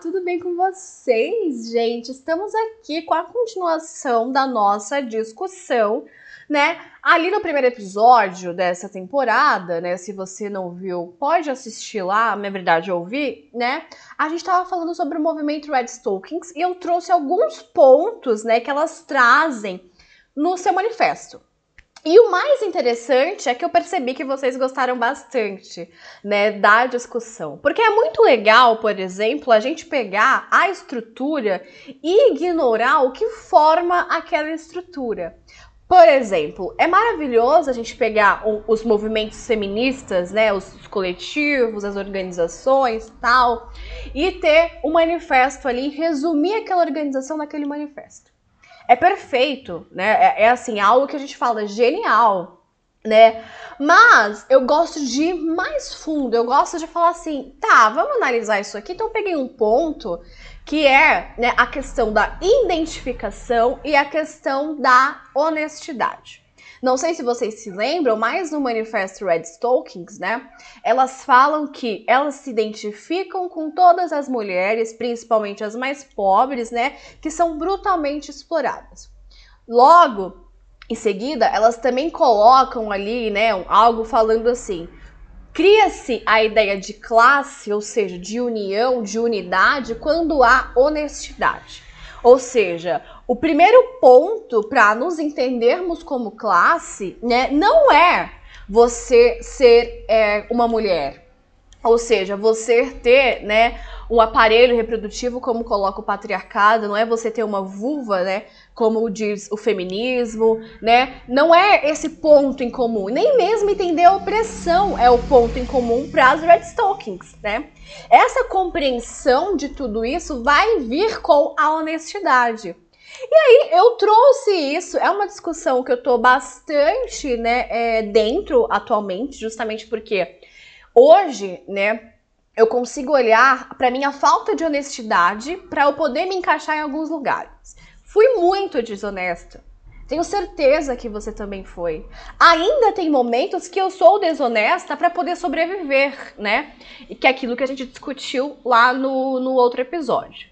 tudo bem com vocês, gente? Estamos aqui com a continuação da nossa discussão, né? Ali no primeiro episódio dessa temporada, né? Se você não viu, pode assistir lá, na verdade, ouvir, né? A gente estava falando sobre o movimento Red Stockings e eu trouxe alguns pontos, né, que elas trazem no seu manifesto. E o mais interessante é que eu percebi que vocês gostaram bastante, né, da discussão. Porque é muito legal, por exemplo, a gente pegar a estrutura e ignorar o que forma aquela estrutura. Por exemplo, é maravilhoso a gente pegar os movimentos feministas, né, os coletivos, as organizações, tal, e ter um manifesto ali, resumir aquela organização naquele manifesto é perfeito, né? É, é assim, algo que a gente fala genial, né? Mas eu gosto de ir mais fundo, eu gosto de falar assim, tá, vamos analisar isso aqui. Então eu peguei um ponto que é né, a questão da identificação e a questão da honestidade. Não sei se vocês se lembram, mas no manifesto Red Stockings, né? Elas falam que elas se identificam com todas as mulheres, principalmente as mais pobres, né? Que são brutalmente exploradas. Logo, em seguida, elas também colocam ali, né, algo falando assim: cria-se a ideia de classe, ou seja, de união, de unidade, quando há honestidade. Ou seja, o primeiro ponto para nos entendermos como classe, né, não é você ser é, uma mulher. Ou seja, você ter, né, um aparelho reprodutivo como coloca o patriarcado, não é você ter uma vulva, né, como diz o feminismo, né? Não é esse ponto em comum, nem mesmo entender a opressão é o ponto em comum para as Red Stockings, né? Essa compreensão de tudo isso vai vir com a honestidade. E aí eu trouxe isso, é uma discussão que eu tô bastante, né, é, dentro atualmente, justamente porque hoje, né, eu consigo olhar para minha falta de honestidade para eu poder me encaixar em alguns lugares. Fui muito desonesta. Tenho certeza que você também foi. Ainda tem momentos que eu sou desonesta para poder sobreviver, né? E que é aquilo que a gente discutiu lá no, no outro episódio.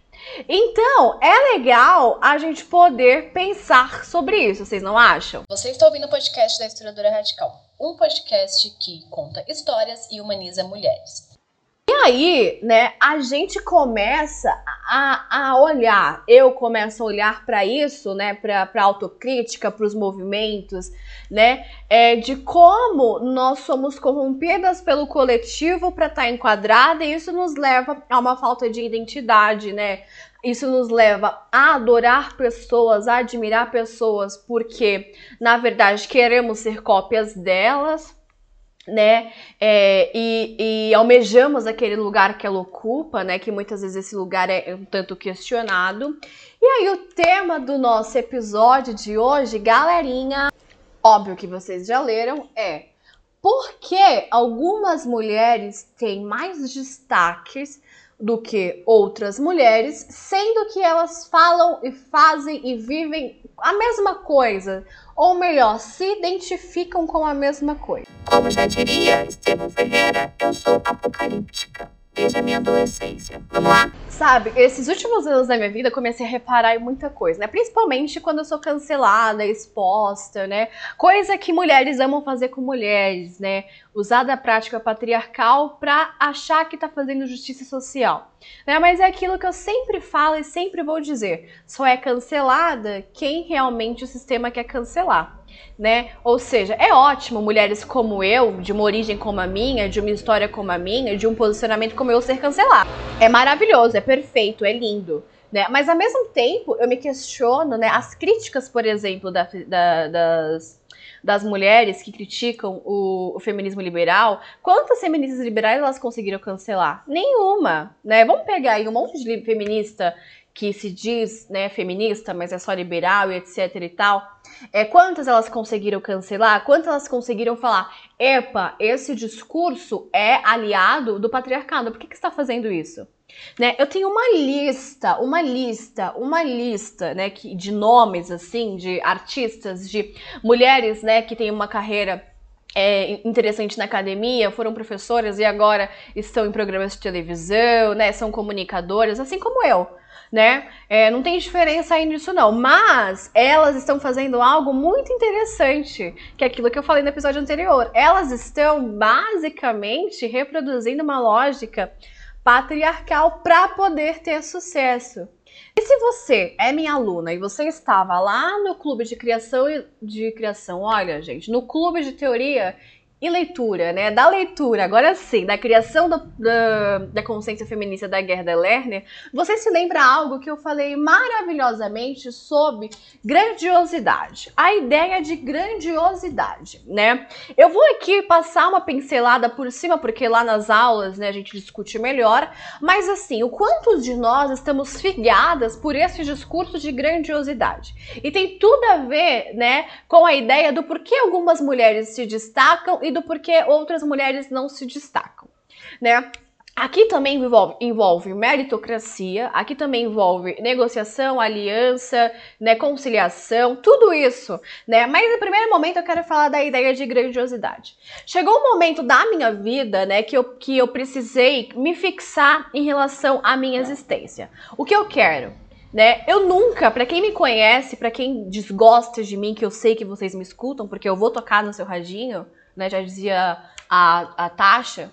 Então, é legal a gente poder pensar sobre isso, vocês não acham? Você está ouvindo o podcast da Historiadora Radical, um podcast que conta histórias e humaniza mulheres. E aí, né, a gente começa a, a olhar, eu começo a olhar para isso, né, para a autocrítica, para os movimentos, né, é, de como nós somos corrompidas pelo coletivo para estar tá enquadrada e isso nos leva a uma falta de identidade, né, isso nos leva a adorar pessoas, a admirar pessoas, porque na verdade queremos ser cópias delas, né? É, e, e, almejamos aquele lugar que ela ocupa, né? Que muitas vezes esse lugar é um tanto questionado. E aí, o tema do nosso episódio de hoje, galerinha, óbvio que vocês já leram, é por que algumas mulheres têm mais destaques do que outras mulheres, sendo que elas falam e fazem e vivem a mesma coisa, ou melhor, se identificam com a mesma coisa. Como já diria Estevam Ferreira, eu sou apocalíptica desde a minha adolescência. Vamos lá? Sabe, esses últimos anos da minha vida eu comecei a reparar em muita coisa, né? Principalmente quando eu sou cancelada, exposta, né? Coisa que mulheres amam fazer com mulheres, né? Usar da prática patriarcal pra achar que tá fazendo justiça social. Né? Mas é aquilo que eu sempre falo e sempre vou dizer: só é cancelada quem realmente o sistema quer cancelar né? Ou seja, é ótimo mulheres como eu, de uma origem como a minha, de uma história como a minha, de um posicionamento como eu ser cancelado. É maravilhoso, é perfeito, é lindo. Né? Mas ao mesmo tempo, eu me questiono, né? As críticas, por exemplo, da, da, das, das mulheres que criticam o, o, feminismo liberal, quantas feministas liberais elas conseguiram cancelar? Nenhuma, né? Vamos pegar aí um monte de feminista que se diz né, feminista, mas é só liberal e etc e tal. É, quantas elas conseguiram cancelar? Quantas elas conseguiram falar, epa, esse discurso é aliado do patriarcado, por que, que está fazendo isso? Né, eu tenho uma lista, uma lista, uma lista, né, que, de nomes assim, de artistas, de mulheres, né, que têm uma carreira é, interessante na academia, foram professoras e agora estão em programas de televisão, né? São comunicadoras, assim como eu né? É, não tem diferença aí nisso não, mas elas estão fazendo algo muito interessante, que é aquilo que eu falei no episódio anterior. Elas estão basicamente reproduzindo uma lógica patriarcal para poder ter sucesso. E se você é minha aluna e você estava lá no clube de criação de criação, olha, gente, no clube de teoria e leitura, né? Da leitura, agora sim, da criação do, da, da consciência feminista da Gerda Lerner, você se lembra algo que eu falei maravilhosamente sobre grandiosidade. A ideia de grandiosidade, né? Eu vou aqui passar uma pincelada por cima, porque lá nas aulas, né, a gente discute melhor, mas assim, o quanto de nós estamos figadas por esse discurso de grandiosidade. E tem tudo a ver, né, com a ideia do porquê algumas mulheres se destacam e do porquê outras mulheres não se destacam, né? Aqui também envolve, envolve, meritocracia, aqui também envolve negociação, aliança, né, conciliação, tudo isso, né? Mas no primeiro momento eu quero falar da ideia de grandiosidade. Chegou um momento da minha vida, né, que eu, que eu precisei me fixar em relação à minha existência. O que eu quero? Né? Eu nunca, para quem me conhece, para quem desgosta de mim, que eu sei que vocês me escutam, porque eu vou tocar no seu radinho, né? Já dizia a, a Tasha,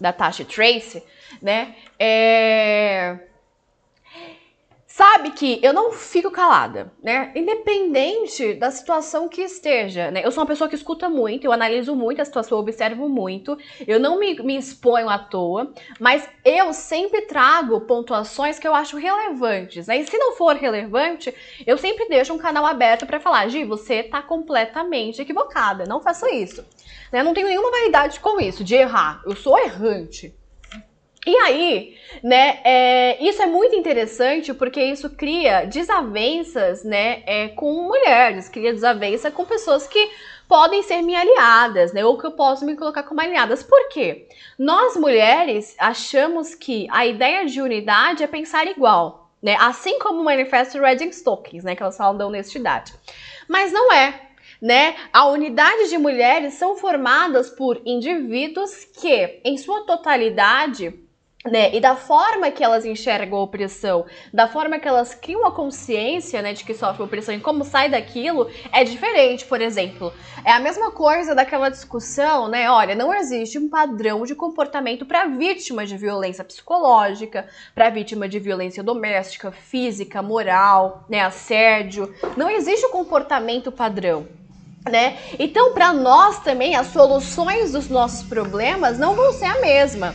da Tasha Trace, né? É... Sabe que eu não fico calada, né? Independente da situação que esteja, né? Eu sou uma pessoa que escuta muito, eu analiso muito a situação, eu observo muito, eu não me, me exponho à toa, mas eu sempre trago pontuações que eu acho relevantes, né? E se não for relevante, eu sempre deixo um canal aberto para falar, Gi, você tá completamente equivocada, não faça isso. Né? Eu não tenho nenhuma vaidade com isso, de errar. Eu sou errante. E aí, né, é, isso é muito interessante porque isso cria desavenças, né, é, com mulheres, cria desavença com pessoas que podem ser minhas aliadas, né, ou que eu posso me colocar como aliadas. Por quê? Nós mulheres achamos que a ideia de unidade é pensar igual, né, assim como o manifesto Reading Stockings, né, que elas falam da honestidade. Mas não é, né? A unidade de mulheres são formadas por indivíduos que, em sua totalidade, né, e da forma que elas enxergam a opressão, da forma que elas criam a consciência né, de que sofrem opressão e como sai daquilo, é diferente, por exemplo. É a mesma coisa daquela discussão, né? Olha, não existe um padrão de comportamento para vítima de violência psicológica, para vítima de violência doméstica, física, moral, né, assédio. Não existe um comportamento padrão né? Então, para nós também, as soluções dos nossos problemas não vão ser a mesma,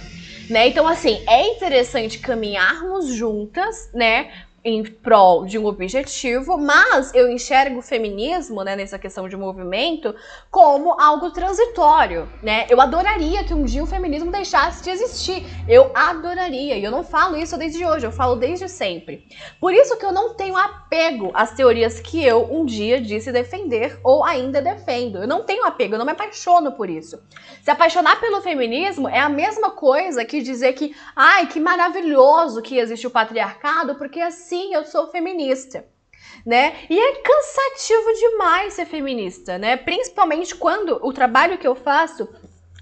né? Então, assim, é interessante caminharmos juntas, né? Em prol de um objetivo, mas eu enxergo o feminismo, né, nessa questão de movimento, como algo transitório, né? Eu adoraria que um dia o feminismo deixasse de existir. Eu adoraria. E eu não falo isso desde hoje, eu falo desde sempre. Por isso que eu não tenho apego às teorias que eu um dia disse defender ou ainda defendo. Eu não tenho apego, eu não me apaixono por isso. Se apaixonar pelo feminismo é a mesma coisa que dizer que, ai, que maravilhoso que existe o patriarcado, porque assim sim, eu sou feminista. Né? E é cansativo demais ser feminista, né? Principalmente quando o trabalho que eu faço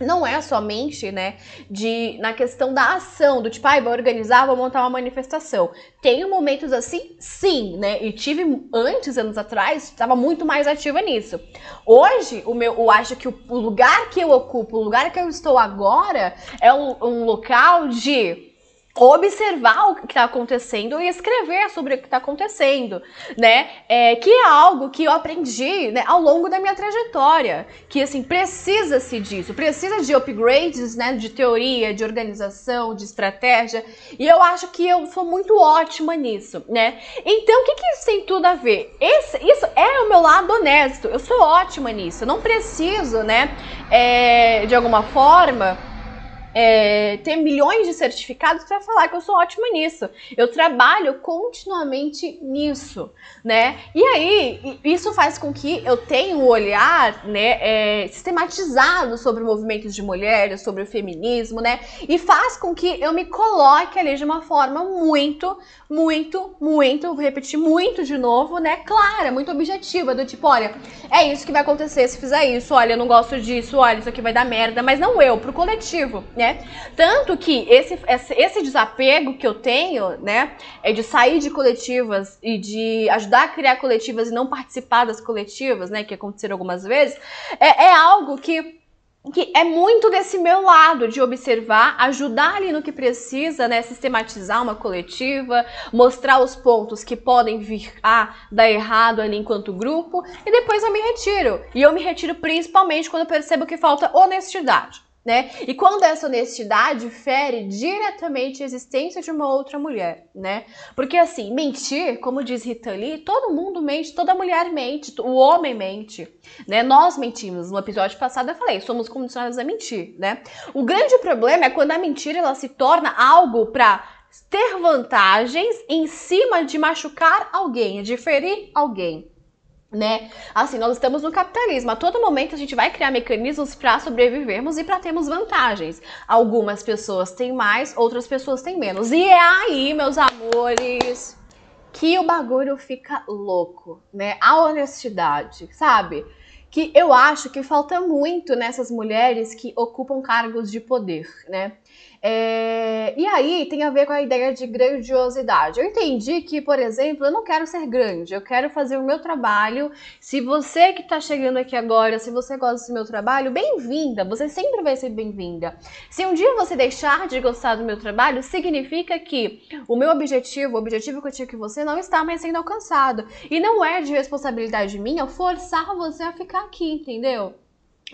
não é somente, né, de na questão da ação, do tipo, ai, ah, vou organizar, vou montar uma manifestação. Tenho momentos assim, sim, né? E tive antes, anos atrás, estava muito mais ativa nisso. Hoje, o meu, eu acho que o, o lugar que eu ocupo, o lugar que eu estou agora, é um, um local de observar o que está acontecendo e escrever sobre o que está acontecendo, né? É, que é algo que eu aprendi né, ao longo da minha trajetória, que assim precisa-se disso, precisa de upgrades, né? De teoria, de organização, de estratégia, e eu acho que eu sou muito ótima nisso, né? Então, o que, que isso tem tudo a ver? Esse, isso é o meu lado honesto. Eu sou ótima nisso. Eu não preciso, né? É, de alguma forma é, ter milhões de certificados para falar que eu sou ótima nisso. Eu trabalho continuamente nisso, né? E aí, isso faz com que eu tenha um olhar, né, é, sistematizado sobre movimentos de mulheres, sobre o feminismo, né? E faz com que eu me coloque ali de uma forma muito, muito, muito, vou repetir muito de novo, né? Clara, muito objetiva, do tipo, olha, é isso que vai acontecer se fizer isso, olha, eu não gosto disso, olha, isso aqui vai dar merda, mas não eu, pro coletivo, né? Né? Tanto que esse, esse desapego que eu tenho, né, é de sair de coletivas e de ajudar a criar coletivas e não participar das coletivas, né, que aconteceram algumas vezes, é, é algo que que é muito desse meu lado de observar, ajudar ali no que precisa, né, sistematizar uma coletiva, mostrar os pontos que podem vir a dar errado ali enquanto grupo, e depois eu me retiro. E eu me retiro principalmente quando eu percebo que falta honestidade né? E quando essa honestidade fere diretamente a existência de uma outra mulher, né? Porque assim, mentir, como diz Rita Lee, todo mundo mente, toda mulher mente, o homem mente, né? Nós mentimos. No episódio passado eu falei, somos condicionados a mentir, né? O grande problema é quando a mentira ela se torna algo para ter vantagens em cima de machucar alguém, de ferir alguém né? Assim, nós estamos no capitalismo. A todo momento a gente vai criar mecanismos para sobrevivermos e para termos vantagens. Algumas pessoas têm mais, outras pessoas têm menos. E é aí, meus amores, que o bagulho fica louco, né? A honestidade, sabe? Que eu acho que falta muito nessas mulheres que ocupam cargos de poder, né? É, e aí tem a ver com a ideia de grandiosidade. Eu entendi que, por exemplo, eu não quero ser grande, eu quero fazer o meu trabalho. Se você que está chegando aqui agora, se você gosta do meu trabalho, bem-vinda, você sempre vai ser bem-vinda. Se um dia você deixar de gostar do meu trabalho, significa que o meu objetivo, o objetivo que eu tinha que você, não está mais sendo alcançado. E não é de responsabilidade minha forçar você a ficar aqui, entendeu?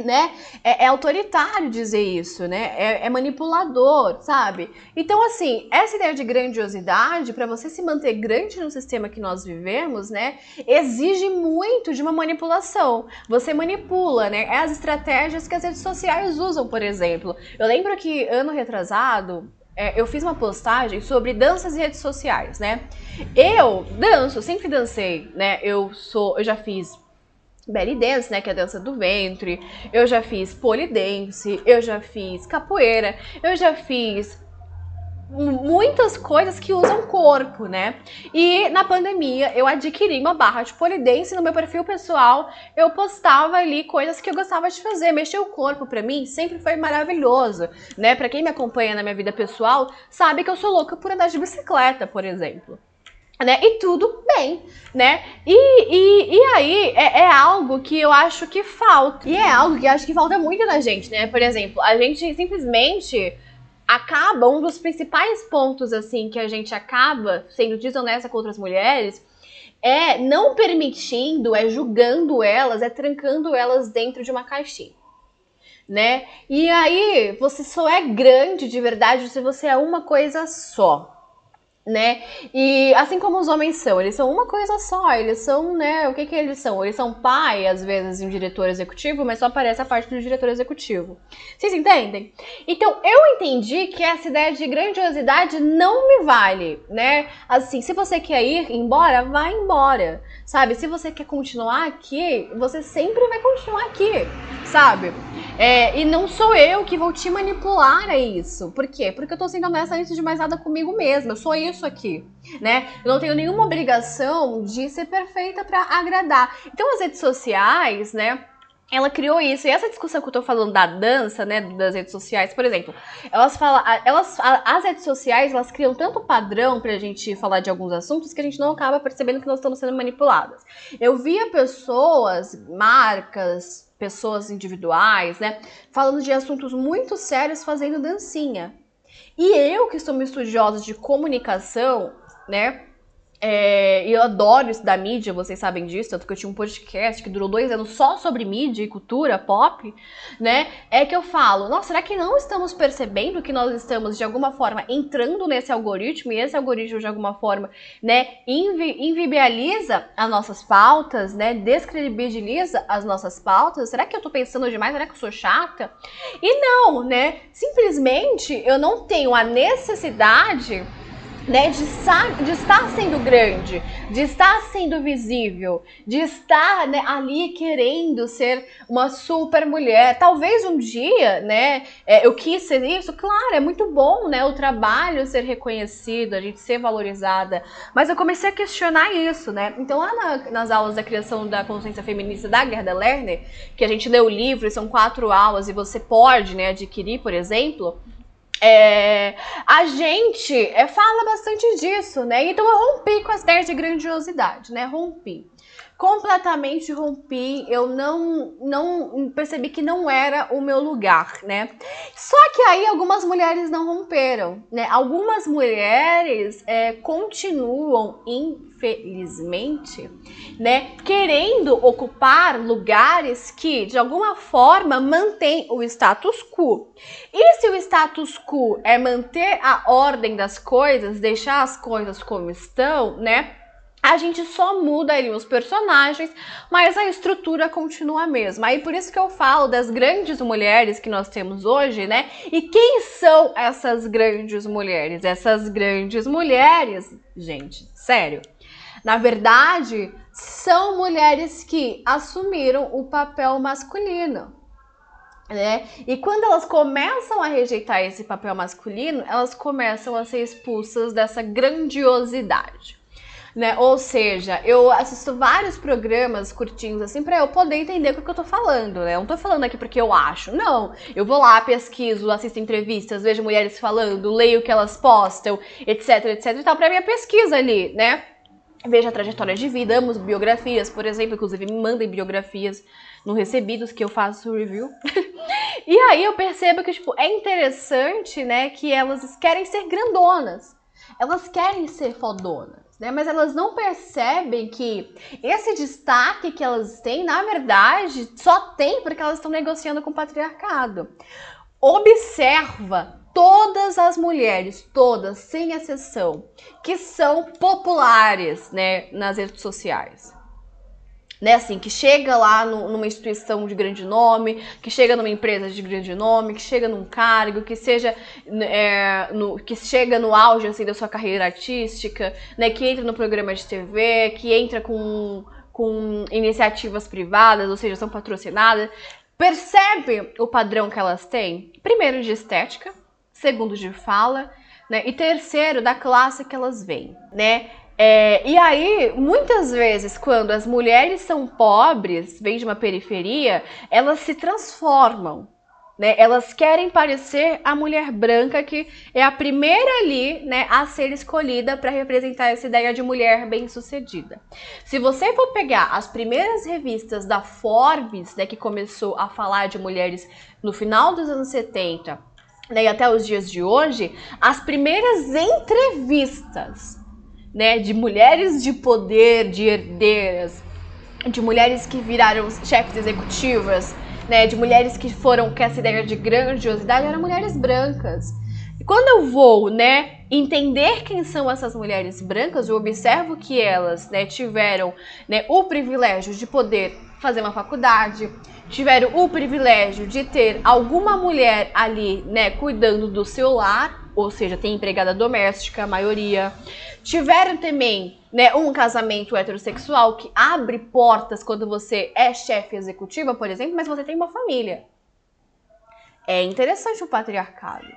Né? É, é, autoritário dizer isso, né? É, é, manipulador, sabe? Então, assim, essa ideia de grandiosidade, para você se manter grande no sistema que nós vivemos, né? Exige muito de uma manipulação. Você manipula, né? É as estratégias que as redes sociais usam, por exemplo. Eu lembro que ano retrasado, é, eu fiz uma postagem sobre danças e redes sociais, né? Eu danço, sempre dancei, né? Eu sou, eu já fiz belly dance, né, que é a dança do ventre. Eu já fiz polidense, eu já fiz capoeira, eu já fiz muitas coisas que usam corpo, né? E na pandemia eu adquiri uma barra de polidense no meu perfil pessoal. Eu postava ali coisas que eu gostava de fazer. Mexer o corpo para mim sempre foi maravilhoso, né? Para quem me acompanha na minha vida pessoal, sabe que eu sou louca por andar de bicicleta, por exemplo né? E tudo bem, né? E, e, e aí é, é, algo que eu acho que falta. E é algo que eu acho que falta muito na gente, né? Por exemplo, a gente simplesmente acaba, um dos principais pontos, assim, que a gente acaba sendo desonesta com outras mulheres é não permitindo, é julgando elas, é trancando elas dentro de uma caixinha. Né? E aí, você só é grande de verdade se você é uma coisa só né? E assim como os homens são, eles são uma coisa só, eles são, né? O que que eles são? Eles são pai, às vezes, em um diretor executivo, mas só aparece a parte do diretor executivo. Vocês entendem? Então, eu entendi que essa ideia de grandiosidade não me vale, né? Assim, se você quer ir embora, vá embora, sabe? Se você quer continuar aqui, você sempre vai continuar aqui, sabe? É, e não sou eu que vou te manipular a isso. Por quê? Porque eu tô sendo honesta antes de mais nada comigo mesma. Eu sou isso aqui, né? Eu não tenho nenhuma obrigação de ser perfeita para agradar. Então as redes sociais, né? Ela criou isso. E essa discussão que eu tô falando da dança, né, das redes sociais, por exemplo, elas falam, elas, as redes sociais, elas criam tanto padrão pra gente falar de alguns assuntos que a gente não acaba percebendo que nós estamos sendo manipuladas. Eu via pessoas, marcas, pessoas individuais, né? Falando de assuntos muito sérios fazendo dancinha. E eu, que sou uma estudiosa de comunicação, né? É, eu adoro isso da mídia, vocês sabem disso, tanto que eu tinha um podcast que durou dois anos só sobre mídia e cultura pop, né? É que eu falo, nossa, será que não estamos percebendo que nós estamos, de alguma forma, entrando nesse algoritmo e esse algoritmo, de alguma forma, né, invi invibializa as nossas pautas, né? Descredibiliza as nossas pautas? Será que eu tô pensando demais? Será que eu sou chata? E não, né? Simplesmente eu não tenho a necessidade né, de, estar, de estar sendo grande, de estar sendo visível, de estar né, ali querendo ser uma super mulher. Talvez um dia, né, é, eu quis ser isso, claro, é muito bom, né, o trabalho ser reconhecido, a gente ser valorizada, mas eu comecei a questionar isso, né, então lá na, nas aulas da criação da consciência feminista da Gerda Lerner, que a gente lê o livro, são quatro aulas e você pode, né, adquirir, por exemplo, é, a gente é, fala bastante disso, né? Então eu rompi com as ideias de grandiosidade, né? Rompi. Completamente rompi, eu não, não percebi que não era o meu lugar, né? Só que aí algumas mulheres não romperam, né? Algumas mulheres é, continuam infelizmente, né, querendo ocupar lugares que de alguma forma mantém o status quo. E se o status quo é manter a ordem das coisas, deixar as coisas como estão, né? A gente só muda ali os personagens, mas a estrutura continua a mesma. Aí por isso que eu falo das grandes mulheres que nós temos hoje, né? E quem são essas grandes mulheres? Essas grandes mulheres, gente, sério, na verdade, são mulheres que assumiram o papel masculino. Né? E quando elas começam a rejeitar esse papel masculino, elas começam a ser expulsas dessa grandiosidade. Né? Ou seja, eu assisto vários programas curtinhos assim para eu poder entender o que eu tô falando, né? Eu não tô falando aqui porque eu acho, não. Eu vou lá, pesquiso, assisto entrevistas, vejo mulheres falando, leio o que elas postam, etc, etc e tal, pra minha pesquisa ali, né? Veja a trajetória de vida, amo biografias, por exemplo, inclusive me mandem biografias no Recebidos que eu faço review. e aí eu percebo que tipo, é interessante, né, que elas querem ser grandonas. Elas querem ser fodonas. Né, mas elas não percebem que esse destaque que elas têm, na verdade, só tem porque elas estão negociando com o patriarcado. Observa todas as mulheres, todas, sem exceção, que são populares, né, nas redes sociais. Né, assim, que chega lá no, numa instituição de grande nome, que chega numa empresa de grande nome, que chega num cargo, que seja é, no, que chega no auge assim, da sua carreira artística, né, que entra no programa de TV, que entra com, com iniciativas privadas, ou seja, são patrocinadas. Percebe o padrão que elas têm? Primeiro de estética, segundo de fala, né? E terceiro, da classe que elas vêm, né? É, e aí, muitas vezes, quando as mulheres são pobres, vêm de uma periferia, elas se transformam né? Elas querem parecer a mulher branca que é a primeira ali, né, a ser escolhida para representar essa ideia de mulher bem-sucedida. Se você for pegar as primeiras revistas da Forbes, né, que começou a falar de mulheres no final dos anos 70, né, e até os dias de hoje, as primeiras entrevistas, né, de mulheres de poder, de herdeiras, de mulheres que viraram chefes executivas, né, de mulheres que foram com essa ideia de grandiosidade, eram mulheres brancas. E quando eu vou, né, entender quem são essas mulheres brancas, eu observo que elas, né, tiveram, né, o privilégio de poder fazer uma faculdade, tiveram o privilégio de ter alguma mulher ali, né, cuidando do seu lar, ou seja, tem empregada doméstica, a maioria. Tiveram também né, um casamento heterossexual que abre portas quando você é chefe executiva, por exemplo, mas você tem uma família. É interessante o patriarcado,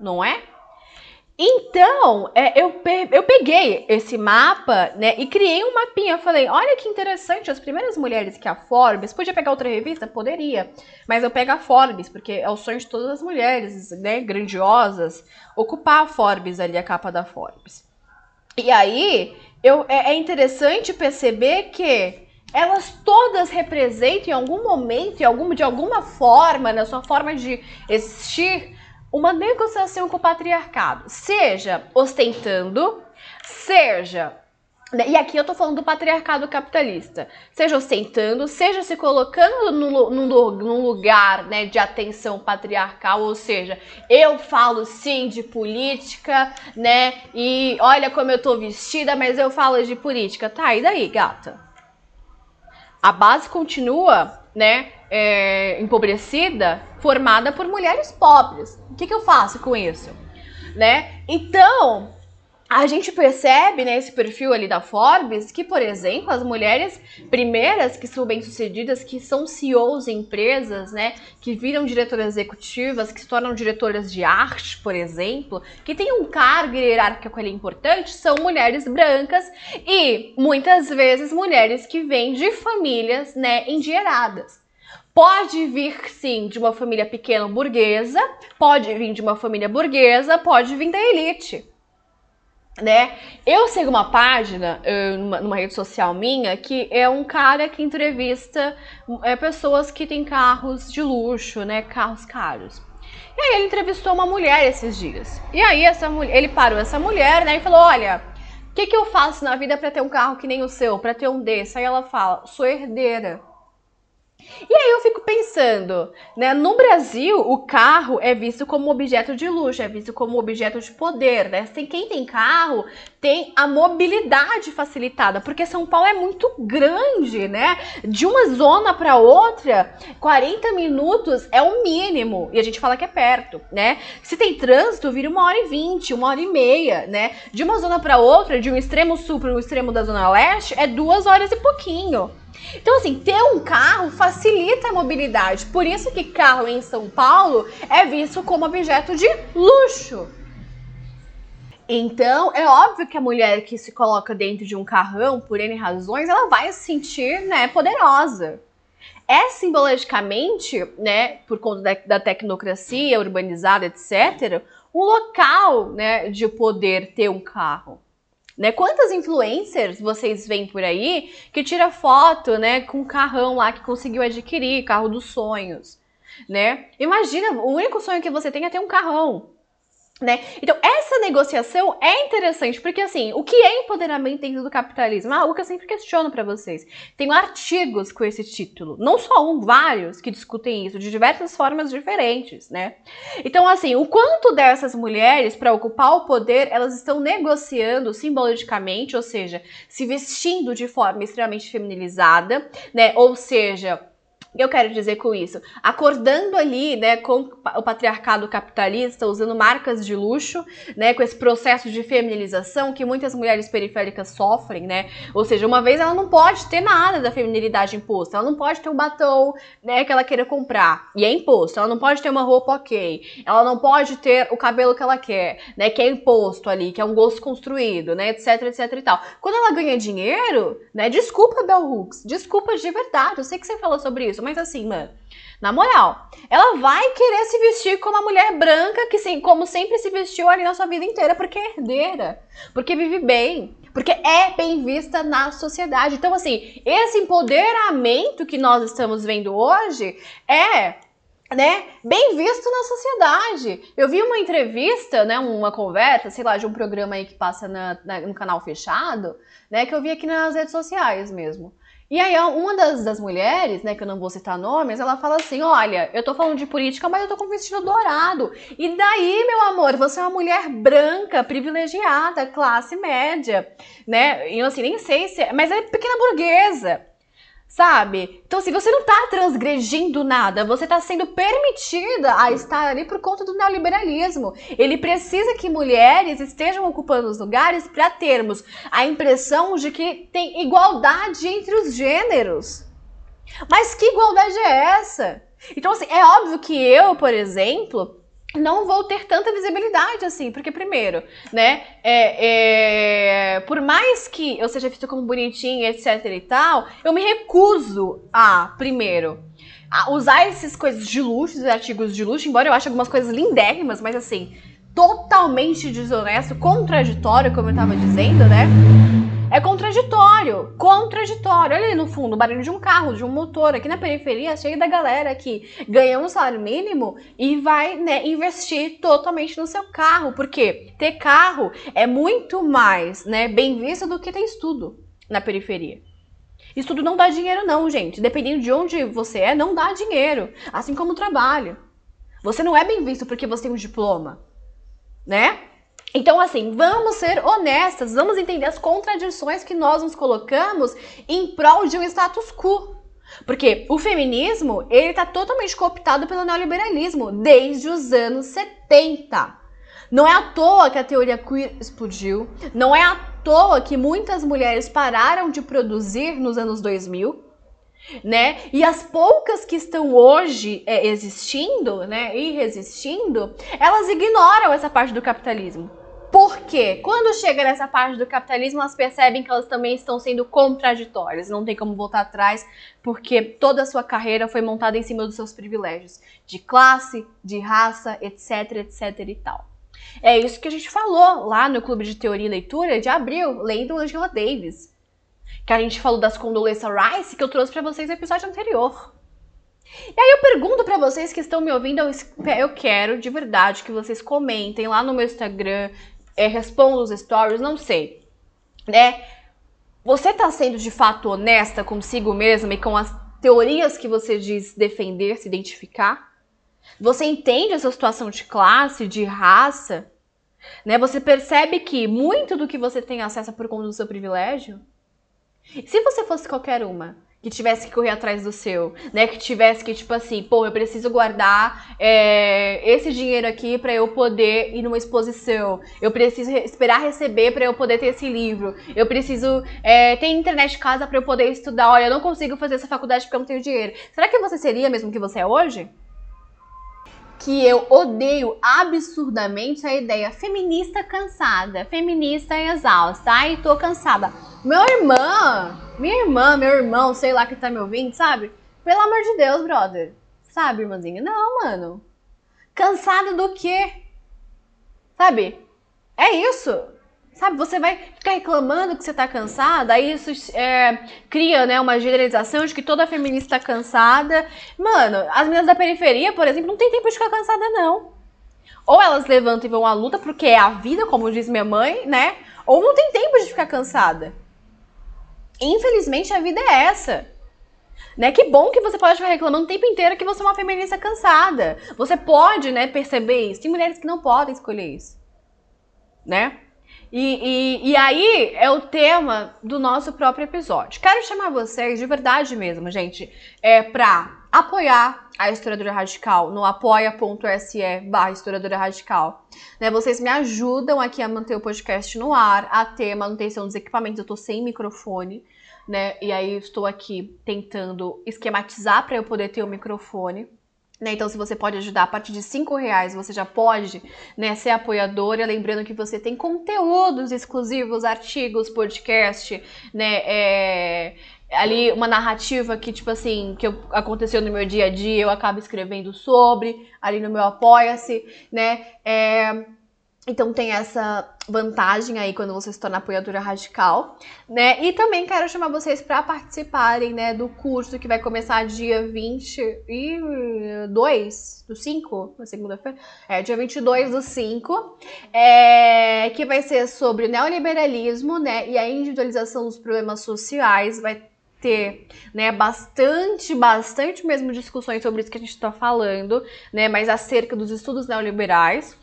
não é? Então, é, eu, eu peguei esse mapa, né, e criei um mapinha. Falei, olha que interessante, as primeiras mulheres que a Forbes, podia pegar outra revista? Poderia, mas eu pego a Forbes, porque é o sonho de todas as mulheres, né, grandiosas, ocupar a Forbes ali, a capa da Forbes. E aí, eu, é, é interessante perceber que elas todas representam em algum momento, em algum, de alguma forma, na sua forma de existir, uma negociação com o patriarcado, seja ostentando, seja Né? E aqui eu tô falando do patriarcado capitalista. Seja ostentando, seja se colocando num, lugar né, de atenção patriarcal, ou seja, eu falo sim de política, né? E olha como eu tô vestida, mas eu falo de política. Tá, e daí, gata? A base continua, né? É, empobrecida, formada por mulheres pobres. O que, que eu faço com isso? Né? Então, a gente percebe nesse né, perfil ali da Forbes que, por exemplo, as mulheres primeiras que são bem-sucedidas, que são CEOs em empresas, né, que viram diretoras executivas, que se tornam diretoras de arte, por exemplo, que têm um cargo hierárquico ali importante, são mulheres brancas e muitas vezes mulheres que vêm de famílias, né, endinheiradas. Pode vir sim de uma família pequena burguesa, pode vir de uma família burguesa, pode vir da elite né? Eu sigo uma página uh, numa, numa, rede social minha que é um cara que entrevista é, pessoas que têm carros de luxo, né? Carros caros. E aí ele entrevistou uma mulher esses dias. E aí essa mulher, ele parou essa mulher, né? E falou: Olha, o que, que eu faço na vida para ter um carro que nem o seu, para ter um desse? Aí ela fala: Sou herdeira. E aí eu fico pensando, né? No Brasil, o carro é visto como objeto de luxo, é visto como objeto de poder, né? Tem quem tem carro tem a mobilidade facilitada, porque São Paulo é muito grande, né? De uma zona para outra, 40 minutos é o mínimo, e a gente fala que é perto, né? Se tem trânsito, vira uma hora e vinte, uma hora e meia, né? De uma zona para outra, de um extremo sul para o extremo da zona leste, é duas horas e pouquinho. Então, assim, ter um carro facilita a mobilidade. Por isso que carro em São Paulo é visto como objeto de luxo. Então, é óbvio que a mulher que se coloca dentro de um carrão, por N razões, ela vai se sentir, né, poderosa. É simbologicamente, né, por conta da, da tecnocracia urbanizada, etc., um local, né, de poder ter um carro. Né? Quantas influencers vocês veem por aí que tira foto, né, com o carrão lá que conseguiu adquirir, carro dos sonhos, né? Imagina, o único sonho que você tem é ter um carrão. Né? Então, essa negociação é interessante, porque assim, o que é empoderamento dentro do capitalismo? Ah, algo que eu sempre questiono para vocês. Tenho artigos com esse título, não só um, vários que discutem isso de diversas formas diferentes, né? Então, assim, o quanto dessas mulheres, para ocupar o poder, elas estão negociando simbolicamente, ou seja, se vestindo de forma extremamente feminilizada, né? Ou seja, que eu quero dizer com isso? Acordando ali, né, com o patriarcado capitalista, usando marcas de luxo, né, com esse processo de feminilização que muitas mulheres periféricas sofrem, né? Ou seja, uma vez ela não pode ter nada da feminilidade imposta, ela não pode ter um batom, né, que ela queira comprar, e é imposto. Ela não pode ter uma roupa ok, ela não pode ter o cabelo que ela quer, né, que é imposto ali, que é um gosto construído, né, etc, etc e tal. Quando ela ganha dinheiro, né, desculpa Bell Hooks, desculpa de verdade, eu sei que você falou sobre isso, mas assim, mano, na moral, ela vai querer se vestir como a mulher branca que, sim, como sempre se vestiu ali na sua vida inteira, porque é herdeira, porque vive bem, porque é bem vista na sociedade. Então, assim, esse empoderamento que nós estamos vendo hoje é né, bem visto na sociedade. Eu vi uma entrevista, né, uma conversa, sei lá, de um programa aí que passa na, na, no canal fechado, né, que eu vi aqui nas redes sociais mesmo. E aí, uma das, das mulheres, né, que eu não vou citar nomes, ela fala assim: Olha, eu tô falando de política, mas eu tô com vestido dourado. E daí, meu amor, você é uma mulher branca, privilegiada, classe média, né? E eu assim, nem sei se. É, mas é pequena burguesa sabe? Então, se assim, você não tá transgredindo nada, você tá sendo permitida a estar ali por conta do neoliberalismo. Ele precisa que mulheres estejam ocupando os lugares para termos a impressão de que tem igualdade entre os gêneros. Mas que igualdade é essa? Então, assim, é óbvio que eu, por exemplo, não vou ter tanta visibilidade assim, porque primeiro, né, é, é, por mais que eu seja vista como bonitinha, etc e tal, eu me recuso a, primeiro, a usar essas coisas de luxo, esses artigos de luxo, embora eu ache algumas coisas lindérrimas, mas assim, totalmente desonesto, contraditório, como eu tava dizendo, né, É contraditório, contraditório. Olha ali no fundo, o barulho de um carro, de um motor. Aqui na periferia, cheio da galera que ganha um salário mínimo e vai né, investir totalmente no seu carro. Porque ter carro é muito mais né, bem visto do que ter estudo na periferia. Estudo não dá dinheiro, não, gente. Dependendo de onde você é, não dá dinheiro. Assim como o trabalho. Você não é bem visto porque você tem um diploma, né? Então, assim, vamos ser honestas, vamos entender as contradições que nós nos colocamos em prol de um status quo. Porque o feminismo, ele tá totalmente cooptado pelo neoliberalismo desde os anos 70. Não é à toa que a teoria queer explodiu, não é à toa que muitas mulheres pararam de produzir nos anos 2000, né? E as poucas que estão hoje é, existindo, né, e resistindo, elas ignoram essa parte do capitalismo. Porque quando chega nessa parte do capitalismo, elas percebem que elas também estão sendo contraditórias. Não tem como voltar atrás, porque toda a sua carreira foi montada em cima dos seus privilégios de classe, de raça, etc, etc e tal. É isso que a gente falou lá no Clube de Teoria e Leitura de abril, lendo Angela Davis. Que a gente falou das Condoleezza Rice, que eu trouxe para vocês no episódio anterior. E aí eu pergunto para vocês que estão me ouvindo, eu quero de verdade que vocês comentem lá no meu Instagram, é, respondo os stories, não sei. Né? Você tá sendo de fato honesta consigo mesma e com as teorias que você diz defender, se identificar? Você entende essa situação de classe, de raça? Né? Você percebe que muito do que você tem acesso é por conta do seu privilégio? Se você fosse qualquer uma, que tivesse que correr atrás do seu, né? Que tivesse que, tipo assim, pô, eu preciso guardar é, esse dinheiro aqui para eu poder ir numa exposição. Eu preciso re esperar receber para eu poder ter esse livro. Eu preciso é, ter internet em casa para eu poder estudar. Olha, eu não consigo fazer essa faculdade porque eu não tenho dinheiro. Será que você seria mesmo que você é hoje? que eu odeio absurdamente a ideia feminista cansada, feminista exausta. Ai, tô cansada. Meu irmã, minha irmã, meu irmão, sei lá que tá me ouvindo, sabe? Pelo amor de Deus, brother. Sabe, irmãzinha? Não, mano. Cansada do quê? Sabe? É isso. Sabe, você vai ficar reclamando que você tá cansada, aí isso é, cria, né, uma generalização de que toda feminista tá cansada. Mano, as meninas da periferia, por exemplo, não tem tempo de ficar cansada, não. Ou elas levantam e vão à luta, porque é a vida, como diz minha mãe, né? Ou não tem tempo de ficar cansada. Infelizmente, a vida é essa. Né? Que bom que você pode ficar reclamando o tempo inteiro que você é uma feminista cansada. Você pode, né, perceber isso. Tem mulheres que não podem escolher isso. Né? E, e, e, aí é o tema do nosso próprio episódio. Quero chamar vocês, de verdade mesmo, gente, é, para apoiar a Historiadora Radical no apoia.se barra Historiadora Radical. Né, vocês me ajudam aqui a manter o podcast no ar, a ter manutenção dos equipamentos. Eu tô sem microfone, né? E aí estou aqui tentando esquematizar para eu poder ter o microfone. Né, então, se você pode ajudar a partir de cinco reais, você já pode né, ser apoiadora. Lembrando que você tem conteúdos exclusivos, artigos, podcast, né? É, ali uma narrativa que, tipo assim, que aconteceu no meu dia a dia, eu acabo escrevendo sobre, ali no meu Apoia-se, né? É, então tem essa vantagem aí quando você se torna apoiadora radical, né? E também quero chamar vocês para participarem, né, do curso que vai começar dia 22 do 5, na segunda-feira. É, dia 22 do 5, é, que vai ser sobre neoliberalismo, né, e a individualização dos problemas sociais, vai ter, né, bastante, bastante mesmo discussões sobre isso que a gente está falando, né, mas acerca dos estudos neoliberais.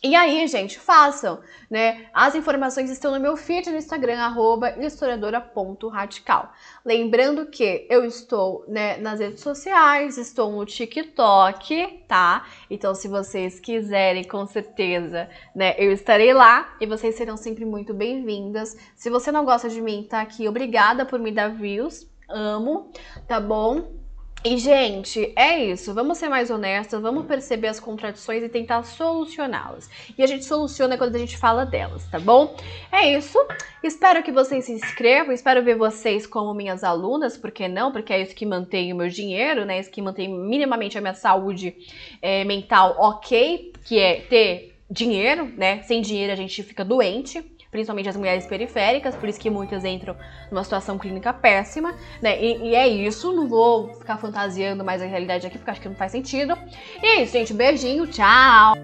E aí, gente, façam, né? As informações estão no meu feed no Instagram, arroba historiadora.radical. Lembrando que eu estou né, nas redes sociais, estou no TikTok, tá? Então, se vocês quiserem, com certeza, né, eu estarei lá e vocês serão sempre muito bem-vindas. Se você não gosta de mim, tá aqui, obrigada por me dar views, amo, tá bom? E, gente, é isso. Vamos ser mais honestas, vamos perceber as contradições e tentar solucioná-las. E a gente soluciona quando a gente fala delas, tá bom? É isso. Espero que vocês se inscrevam, espero ver vocês como minhas alunas, por que não? Porque é isso que mantém o meu dinheiro, né? Isso que mantém minimamente a minha saúde é, mental ok, que é ter dinheiro, né? Sem dinheiro a gente fica doente principalmente as mulheres periféricas, por isso que muitas entram numa situação clínica péssima, né? E, e é isso, não vou ficar fantasiando mais a realidade aqui, porque acho que não faz sentido. E é isso, gente. Beijinho, tchau!